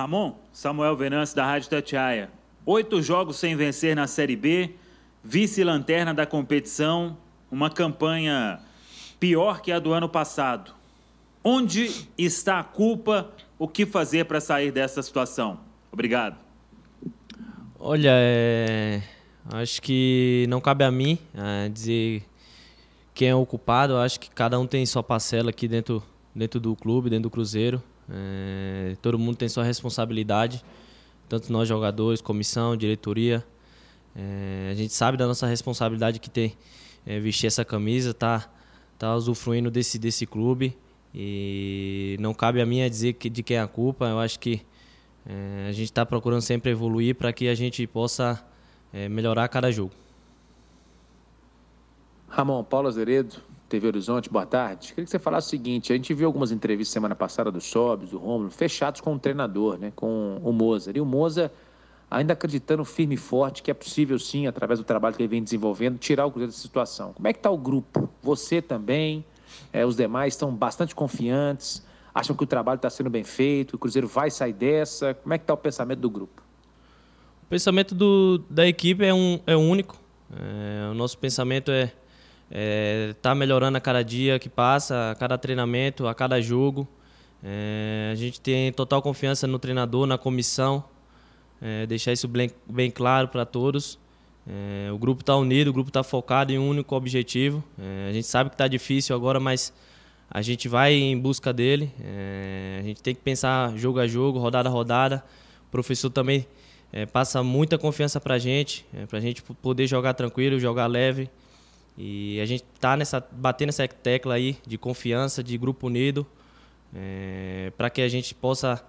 Ramon, Samuel Venâncio da Rádio Tatiaia. Oito jogos sem vencer na Série B, vice-lanterna da competição, uma campanha pior que a do ano passado. Onde está a culpa? O que fazer para sair dessa situação? Obrigado. Olha, é... acho que não cabe a mim é, dizer quem é o culpado. Acho que cada um tem sua parcela aqui dentro, dentro do clube, dentro do Cruzeiro. É... todo mundo tem sua responsabilidade, tanto nós jogadores, comissão, diretoria. É, a gente sabe da nossa responsabilidade que tem é, vestir essa camisa, tá, tá usufruindo desse, desse clube. E não cabe a mim dizer que, de quem é a culpa. Eu acho que é, a gente está procurando sempre evoluir para que a gente possa é, melhorar cada jogo. Ramon, Paulo Azeredo, TV Horizonte, boa tarde. Queria que você falasse o seguinte: a gente viu algumas entrevistas semana passada do Sobs, do Romulo, fechados com o treinador, né, com o Moza. E o Moza ainda acreditando firme e forte que é possível sim, através do trabalho que ele vem desenvolvendo, tirar o Cruzeiro dessa situação. Como é que está o grupo? Você também, é, os demais estão bastante confiantes, acham que o trabalho está sendo bem feito, o Cruzeiro vai sair dessa. Como é que está o pensamento do grupo? O pensamento do, da equipe é, um, é único. É, o nosso pensamento é é, tá melhorando a cada dia que passa, a cada treinamento, a cada jogo. É, a gente tem total confiança no treinador, na comissão, é, deixar isso bem, bem claro para todos. É, o grupo está unido, o grupo está focado em um único objetivo. É, a gente sabe que está difícil agora, mas a gente vai em busca dele. É, a gente tem que pensar jogo a jogo, rodada a rodada. O professor também passa muita confiança para a gente, para a gente poder jogar tranquilo, jogar leve. E a gente está nessa, batendo essa tecla aí de confiança, de grupo unido, é, para que a gente possa,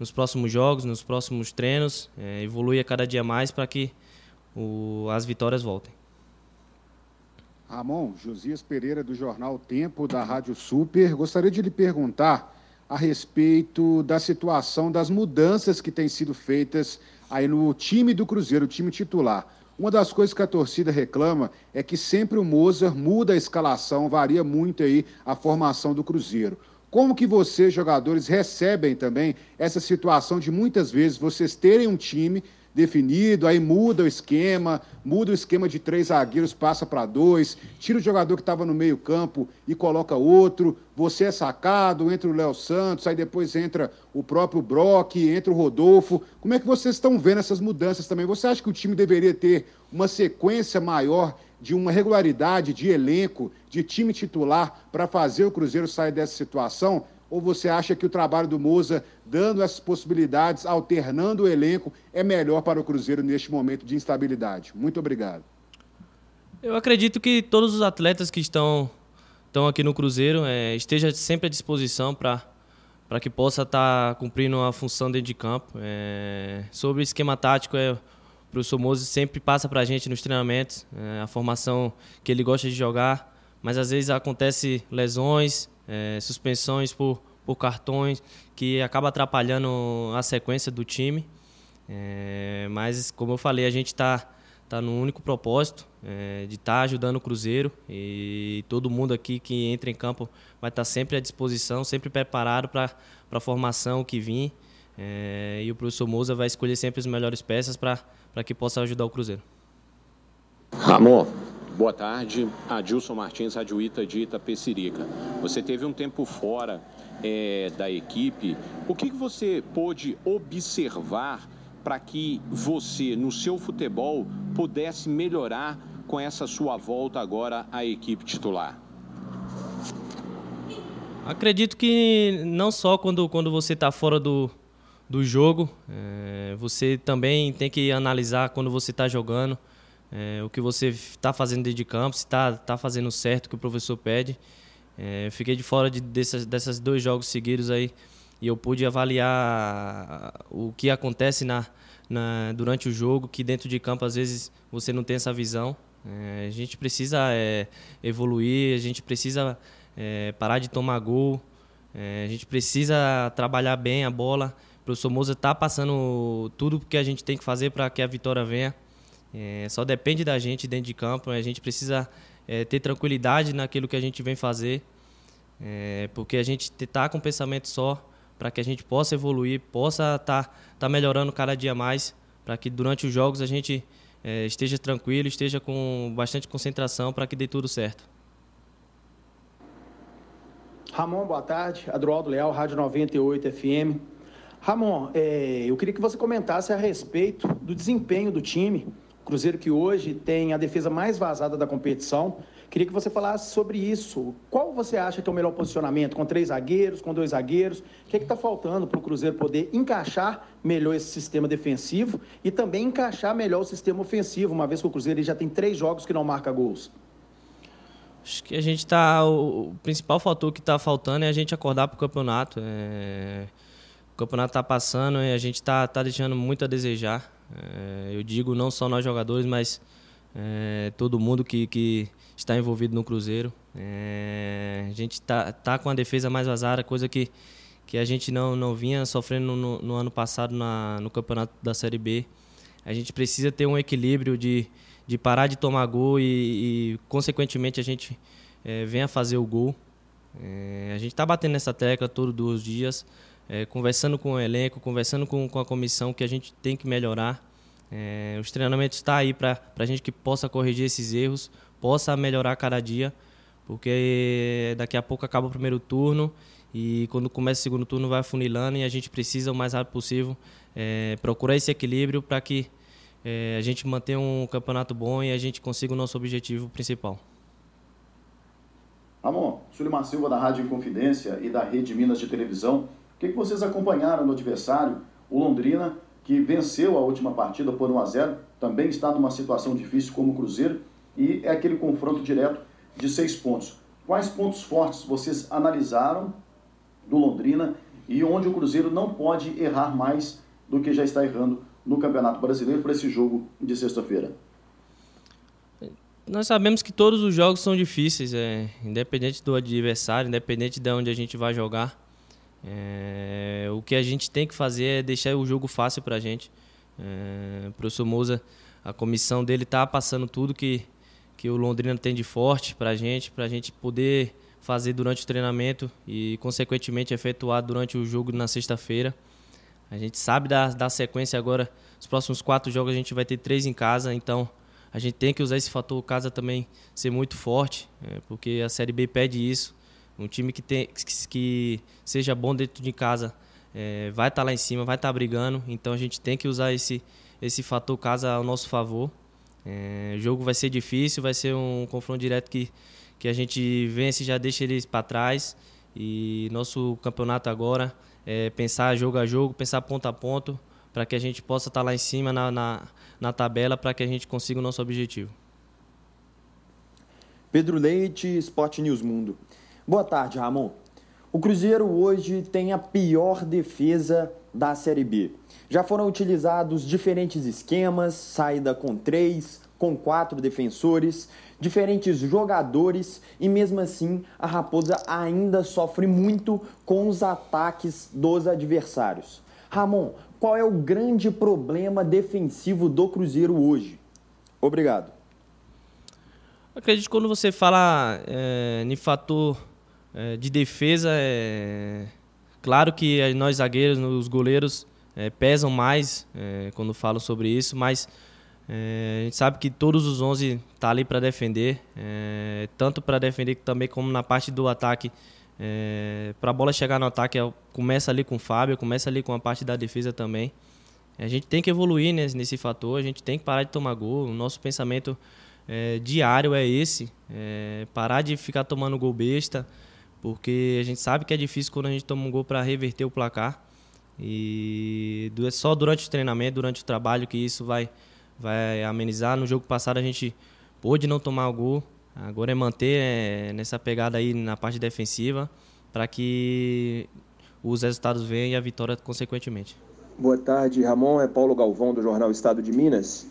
nos próximos jogos, nos próximos treinos, é, evoluir cada dia mais para que o, as vitórias voltem. Ramon, Josias Pereira, do jornal Tempo, da Rádio Super, gostaria de lhe perguntar a respeito da situação das mudanças que têm sido feitas aí no time do Cruzeiro, o time titular. Uma das coisas que a torcida reclama é que sempre o Mozart muda a escalação, varia muito aí a formação do Cruzeiro. Como que vocês, jogadores, recebem também essa situação de muitas vezes vocês terem um time definido, aí muda o esquema, muda o esquema de três zagueiros, passa para dois, tira o jogador que estava no meio campo e coloca outro, você é sacado, entra o Léo Santos, aí depois entra o próprio Brock, entra o Rodolfo. Como é que vocês estão vendo essas mudanças também? Você acha que o time deveria ter uma sequência maior de uma regularidade de elenco, de time titular, para fazer o Cruzeiro sair dessa situação? Ou você acha que o trabalho do Moza, dando essas possibilidades, alternando o elenco, é melhor para o Cruzeiro neste momento de instabilidade? Muito obrigado. Eu acredito que todos os atletas que estão, estão aqui no Cruzeiro é, estejam sempre à disposição para para que possa estar tá cumprindo a função dentro de campo. É, sobre o esquema tático, é, o professor Moza sempre passa para a gente nos treinamentos é, a formação que ele gosta de jogar, mas às vezes acontece lesões, é, suspensões por, por cartões, que acaba atrapalhando a sequência do time. É, mas, como eu falei, a gente está tá no único propósito é, de estar tá ajudando o Cruzeiro e todo mundo aqui que entra em campo vai estar tá sempre à disposição, sempre preparado para a formação que vim. É, e o professor Moza vai escolher sempre as melhores peças para que possa ajudar o Cruzeiro. Ramon, Boa tarde, Adilson Martins, Rádio Ita de Itapecerica. Você teve um tempo fora é, da equipe. O que, que você pôde observar para que você, no seu futebol, pudesse melhorar com essa sua volta agora à equipe titular? Acredito que não só quando, quando você está fora do, do jogo, é, você também tem que analisar quando você está jogando é, o que você está fazendo dentro de campo, se está tá fazendo certo o que o professor pede. É, fiquei de fora de, dessas, dessas dois jogos seguidos aí e eu pude avaliar o que acontece na, na, durante o jogo, que dentro de campo às vezes você não tem essa visão. É, a gente precisa é, evoluir, a gente precisa é, parar de tomar gol, é, a gente precisa trabalhar bem a bola. O professor Moza está passando tudo o que a gente tem que fazer para que a vitória venha. É, só depende da gente dentro de campo. A gente precisa é, ter tranquilidade naquilo que a gente vem fazer, é, porque a gente está com um pensamento só para que a gente possa evoluir, possa estar tá, tá melhorando cada dia mais, para que durante os jogos a gente é, esteja tranquilo, esteja com bastante concentração para que dê tudo certo. Ramon, boa tarde. Adroaldo Leal, Rádio 98 FM. Ramon, é, eu queria que você comentasse a respeito do desempenho do time. Cruzeiro que hoje tem a defesa mais vazada da competição. Queria que você falasse sobre isso. Qual você acha que é o melhor posicionamento? Com três zagueiros, com dois zagueiros? O que é está faltando para o Cruzeiro poder encaixar melhor esse sistema defensivo e também encaixar melhor o sistema ofensivo, uma vez que o Cruzeiro já tem três jogos que não marca gols? Acho que a gente está. O principal fator que está faltando é a gente acordar para o campeonato. É, o campeonato está passando e a gente está tá deixando muito a desejar. É, eu digo não só nós jogadores, mas é, todo mundo que, que está envolvido no Cruzeiro. É, a gente está tá com a defesa mais vazada, coisa que, que a gente não, não vinha sofrendo no, no ano passado na, no campeonato da Série B. A gente precisa ter um equilíbrio de, de parar de tomar gol e, e consequentemente, a gente é, venha fazer o gol. É, a gente está batendo nessa tecla todos os dias, é, conversando com o elenco, conversando com, com a comissão que a gente tem que melhorar. É, os treinamentos estão tá aí para a gente que possa corrigir esses erros, possa melhorar cada dia, porque daqui a pouco acaba o primeiro turno e quando começa o segundo turno vai funilando e a gente precisa o mais rápido possível é, procurar esse equilíbrio para que é, a gente mantenha um campeonato bom e a gente consiga o nosso objetivo principal. Ramon, Sulimar Silva da Rádio Inconfidência e da Rede Minas de Televisão, o que, que vocês acompanharam no adversário, o Londrina, que venceu a última partida por 1 a 0 também está numa situação difícil como o Cruzeiro, e é aquele confronto direto de seis pontos. Quais pontos fortes vocês analisaram do Londrina e onde o Cruzeiro não pode errar mais do que já está errando no Campeonato Brasileiro para esse jogo de sexta-feira? Nós sabemos que todos os jogos são difíceis, é, independente do adversário, independente de onde a gente vai jogar. É, o que a gente tem que fazer é deixar o jogo fácil para a gente. É, o professor Moza, a comissão dele está passando tudo que, que o Londrina tem de forte para a gente, para a gente poder fazer durante o treinamento e, consequentemente, efetuar durante o jogo na sexta-feira. A gente sabe da, da sequência agora, os próximos quatro jogos a gente vai ter três em casa, então a gente tem que usar esse fator casa também ser muito forte, é, porque a Série B pede isso. Um time que, tem, que, que seja bom dentro de casa é, vai estar tá lá em cima, vai estar tá brigando, então a gente tem que usar esse, esse fator casa ao nosso favor. É, o jogo vai ser difícil, vai ser um confronto direto que, que a gente vence já deixa eles para trás. E nosso campeonato agora é pensar jogo a jogo, pensar ponto a ponto, para que a gente possa estar tá lá em cima na, na, na tabela, para que a gente consiga o nosso objetivo. Pedro Leite, Sport News Mundo. Boa tarde, Ramon. O Cruzeiro hoje tem a pior defesa da Série B. Já foram utilizados diferentes esquemas, saída com três, com quatro defensores, diferentes jogadores e mesmo assim a Raposa ainda sofre muito com os ataques dos adversários. Ramon, qual é o grande problema defensivo do Cruzeiro hoje? Obrigado. Acredito que quando você fala é, em fator é, de defesa, é claro que nós zagueiros, os goleiros, é, pesam mais é, quando falo sobre isso, mas é, a gente sabe que todos os 11 estão tá ali para defender, é, tanto para defender também como na parte do ataque. Para a bola chegar no ataque, começa ali com o Fábio, começa ali com a parte da defesa também. A gente tem que evoluir nesse, nesse fator, a gente tem que parar de tomar gol. O nosso pensamento diário é esse: parar de ficar tomando gol besta, porque a gente sabe que é difícil quando a gente toma um gol para reverter o placar. E é só durante o treinamento, durante o trabalho que isso vai, vai amenizar. No jogo passado a gente pôde não tomar o gol, agora é manter é, nessa pegada aí na parte defensiva para que os resultados venham e a vitória consequentemente. Boa tarde, Ramon. É Paulo Galvão do Jornal Estado de Minas.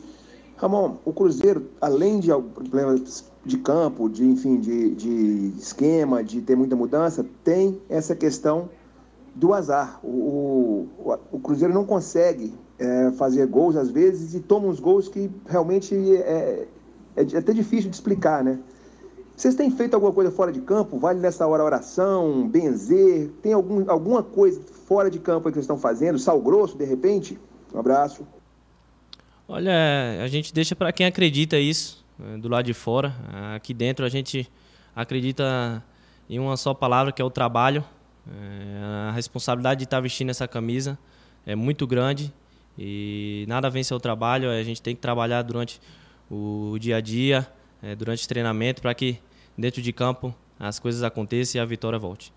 Ramon, o Cruzeiro, além de problemas de campo, de enfim, de, de esquema, de ter muita mudança, tem essa questão do azar. O, o, o Cruzeiro não consegue é, fazer gols às vezes e toma uns gols que realmente é, é, é até difícil de explicar, né? Vocês têm feito alguma coisa fora de campo? Vale nessa hora oração, benzer? Tem algum, alguma coisa fora de campo que vocês estão fazendo? Sal grosso, de repente? Um abraço. Olha, a gente deixa para quem acredita isso, do lado de fora. Aqui dentro a gente acredita em uma só palavra, que é o trabalho. É, a responsabilidade de estar vestindo essa camisa é muito grande e nada vence o trabalho. A gente tem que trabalhar durante o dia a dia, durante o treinamento, para que dentro de campo as coisas aconteçam e a vitória volte.